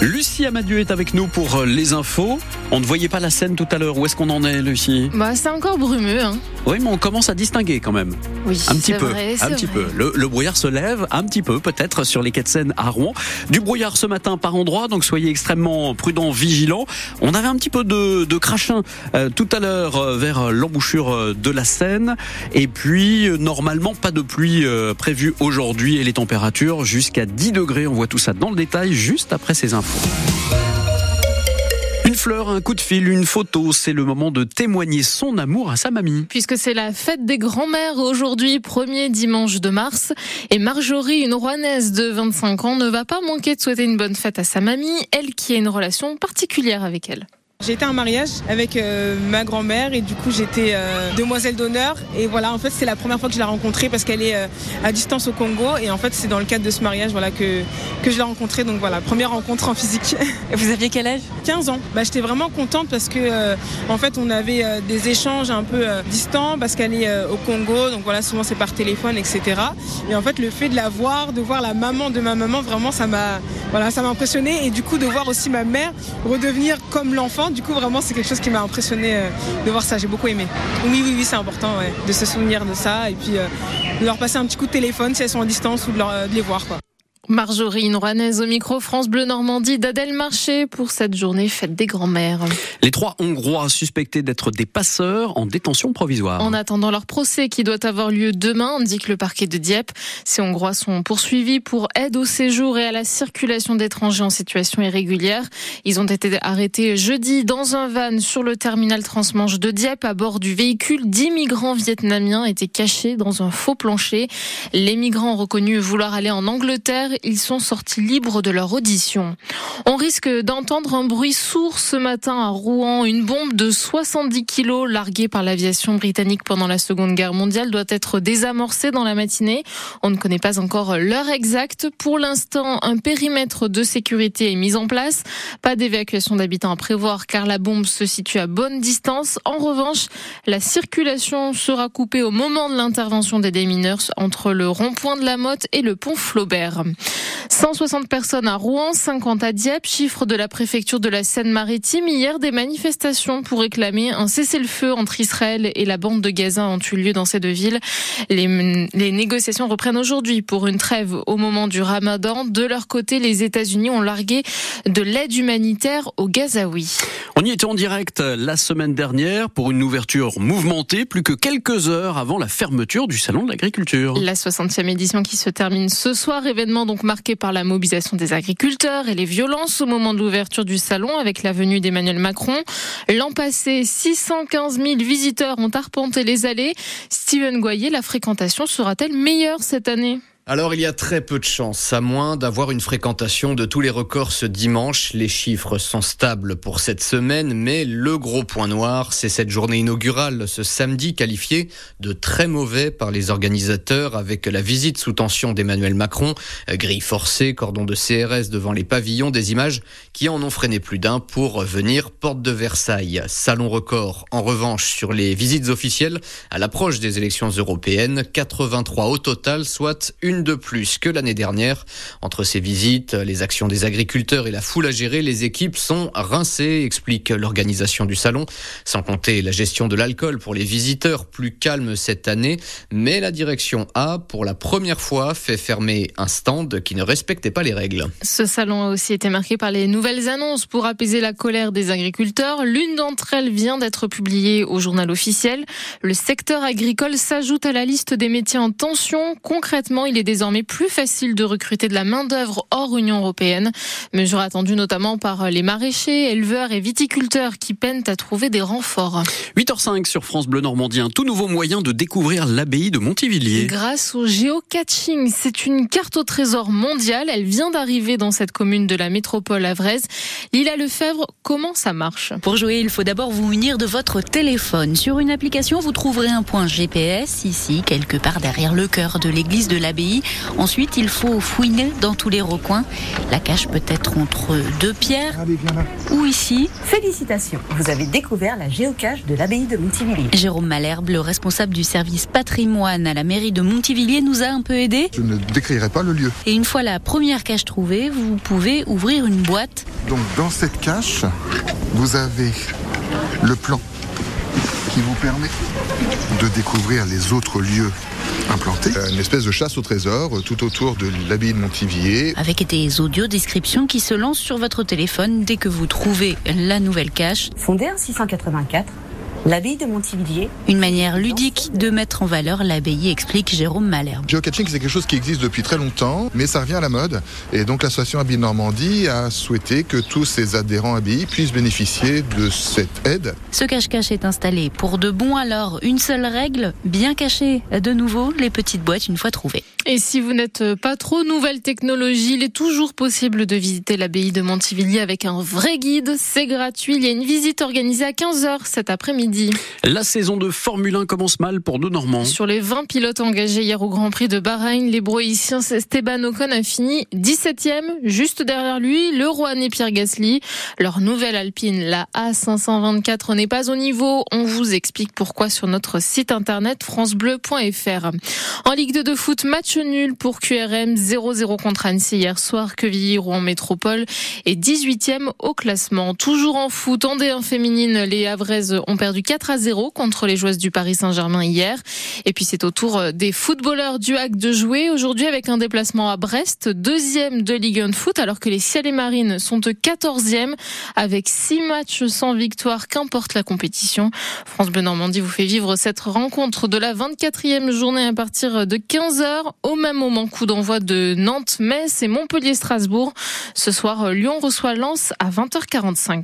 Lucie Amadieu est avec nous pour euh, les infos. On ne voyait pas la scène tout à l'heure. Où est-ce qu'on en est, Lucie? Bah, c'est encore brumeux. Hein. Oui, mais on commence à distinguer quand même. Oui, Un petit peu, vrai, un petit vrai. peu. Le, le brouillard se lève un petit peu, peut-être sur les quais de Seine à Rouen. Du brouillard ce matin par endroit, donc soyez extrêmement prudents, vigilants. On avait un petit peu de, de crachin euh, tout à l'heure euh, vers l'embouchure de la Seine, et puis euh, normalement pas de pluie prévue aujourd'hui et les températures jusqu'à 10 degrés. On voit tout ça dans le détail juste après ces infos. Une fleur, un coup de fil, une photo, c'est le moment de témoigner son amour à sa mamie. Puisque c'est la fête des grands-mères aujourd'hui, premier dimanche de mars. Et Marjorie, une Rouennaise de 25 ans, ne va pas manquer de souhaiter une bonne fête à sa mamie, elle qui a une relation particulière avec elle. J'ai été à un mariage avec euh, ma grand-mère et du coup j'étais euh, demoiselle d'honneur et voilà en fait c'est la première fois que je l'ai rencontrée parce qu'elle est euh, à distance au Congo et en fait c'est dans le cadre de ce mariage voilà que que je l'ai rencontrée donc voilà première rencontre en physique. Et vous aviez quel âge? 15 ans. Bah, j'étais vraiment contente parce que en fait on avait des échanges un peu distants parce qu'elle est au Congo donc voilà souvent c'est par téléphone etc. Et en fait le fait de la voir, de voir la maman de ma maman vraiment ça m'a voilà ça m'a impressionné et du coup de voir aussi ma mère redevenir comme l'enfant du coup vraiment c'est quelque chose qui m'a impressionné euh, de voir ça j'ai beaucoup aimé. Oui oui oui c'est important de se souvenir de ça et puis euh, de leur passer un petit coup de téléphone si elles sont à distance ou de, de les voir. Marjorie, une Rouennaise au micro France Bleu Normandie d'Adèle Marché pour cette journée fête des grands-mères. Les trois Hongrois suspectés d'être des passeurs en détention provisoire. En attendant leur procès qui doit avoir lieu demain, indique le parquet de Dieppe, ces Hongrois sont poursuivis pour aide au séjour et à la circulation d'étrangers en situation irrégulière. Ils ont été arrêtés jeudi dans un van sur le terminal transmanche de Dieppe à bord du véhicule. Dix migrants vietnamiens étaient cachés dans un faux plancher. Les migrants ont reconnu vouloir aller en Angleterre. Ils sont sortis libres de leur audition. On risque d'entendre un bruit sourd ce matin à Rouen. Une bombe de 70 kilos larguée par l'aviation britannique pendant la Seconde Guerre mondiale doit être désamorcée dans la matinée. On ne connaît pas encore l'heure exacte. Pour l'instant, un périmètre de sécurité est mis en place. Pas d'évacuation d'habitants à prévoir car la bombe se situe à bonne distance. En revanche, la circulation sera coupée au moment de l'intervention des démineurs entre le rond-point de la Motte et le pont Flaubert. 160 personnes à Rouen, 50 à Dieppe, chiffre de la préfecture de la Seine-Maritime. Hier, des manifestations pour réclamer un cessez-le-feu entre Israël et la bande de Gaza ont eu lieu dans ces deux villes. Les, les négociations reprennent aujourd'hui pour une trêve au moment du ramadan. De leur côté, les États-Unis ont largué de l'aide humanitaire aux Gazaouis. On y était en direct la semaine dernière pour une ouverture mouvementée, plus que quelques heures avant la fermeture du Salon de l'Agriculture. La 60e édition qui se termine ce soir, événement donc marqué par la mobilisation des agriculteurs et les violences au moment de l'ouverture du salon avec la venue d'Emmanuel Macron. L'an passé, 615 000 visiteurs ont arpenté les allées. Steven Goyer, la fréquentation sera-t-elle meilleure cette année? Alors il y a très peu de chances, à moins d'avoir une fréquentation de tous les records ce dimanche. Les chiffres sont stables pour cette semaine, mais le gros point noir, c'est cette journée inaugurale ce samedi qualifiée de très mauvais par les organisateurs avec la visite sous tension d'Emmanuel Macron, grille forcée, cordon de CRS devant les pavillons, des images qui en ont freiné plus d'un pour venir porte de Versailles. Salon record en revanche sur les visites officielles à l'approche des élections européennes, 83 au total, soit une de plus que l'année dernière. Entre ces visites, les actions des agriculteurs et la foule à gérer, les équipes sont rincées, explique l'organisation du salon. Sans compter la gestion de l'alcool pour les visiteurs, plus calme cette année. Mais la direction A, pour la première fois, fait fermer un stand qui ne respectait pas les règles. Ce salon a aussi été marqué par les nouvelles annonces pour apaiser la colère des agriculteurs. L'une d'entre elles vient d'être publiée au journal officiel. Le secteur agricole s'ajoute à la liste des métiers en tension. Concrètement, il est désormais plus facile de recruter de la main-d'œuvre hors Union européenne. Mesure attendue notamment par les maraîchers, éleveurs et viticulteurs qui peinent à trouver des renforts. 8h05 sur France Bleu Normandie, un tout nouveau moyen de découvrir l'abbaye de Montivilliers. Grâce au géocaching, c'est une carte au trésor mondiale. Elle vient d'arriver dans cette commune de la métropole avraise. Lila Lefebvre, comment ça marche? Pour jouer, il faut d'abord vous munir de votre téléphone. Sur une application, vous trouverez un point GPS, ici, quelque part derrière le cœur de l'église de l'abbaye Ensuite, il faut fouiner dans tous les recoins. La cache peut être entre deux pierres ou ici. Félicitations, vous avez découvert la géocache de l'abbaye de Montivilliers. Jérôme Malherbe, le responsable du service patrimoine à la mairie de Montivilliers, nous a un peu aidé. Je ne décrirai pas le lieu. Et une fois la première cache trouvée, vous pouvez ouvrir une boîte. Donc dans cette cache, vous avez le plan qui vous permet de découvrir les autres lieux implantés. Une espèce de chasse au trésor euh, tout autour de l'abbaye de Montivier. Avec des audio-descriptions qui se lancent sur votre téléphone dès que vous trouvez la nouvelle cache. Fondée en 684, L'abbaye de Montivilliers. Une manière ludique de mettre en valeur l'abbaye, explique Jérôme Malherbe. Geocaching, c'est quelque chose qui existe depuis très longtemps, mais ça revient à la mode. Et donc l'association Abbaye Normandie a souhaité que tous ses adhérents abbayes puissent bénéficier de cette aide. Ce cache-cache est installé pour de bon alors. Une seule règle, bien cacher de nouveau les petites boîtes une fois trouvées. Et si vous n'êtes pas trop nouvelle technologie, il est toujours possible de visiter l'abbaye de Montivilliers avec un vrai guide. C'est gratuit. Il y a une visite organisée à 15h cet après-midi. La saison de Formule 1 commence mal pour deux Normands. Sur les 20 pilotes engagés hier au Grand Prix de Bahreïn, les broïciens Esteban Ocon a fini 17e, juste derrière lui, le Rouennais Pierre Gasly. Leur nouvelle Alpine, la A524, n'est pas au niveau. On vous explique pourquoi sur notre site internet francebleu.fr. En Ligue 2 de foot, match nul pour QRM, 0-0 contre Annecy hier soir, Quevilly-Rouen Métropole est 18e au classement. Toujours en foot, en D1 féminine, les Havraises ont perdu 4 à 0 contre les joueuses du Paris Saint-Germain hier. Et puis c'est au tour des footballeurs du HAC de jouer aujourd'hui avec un déplacement à Brest, deuxième de Ligue 1 de foot, alors que les Ciel et Marines sont 14e avec 6 matchs sans victoire, qu'importe la compétition. France Bleu Normandie vous fait vivre cette rencontre de la 24e journée à partir de 15h. Au même moment, coup d'envoi de Nantes, Metz et Montpellier-Strasbourg. Ce soir, Lyon reçoit Lens à 20h45.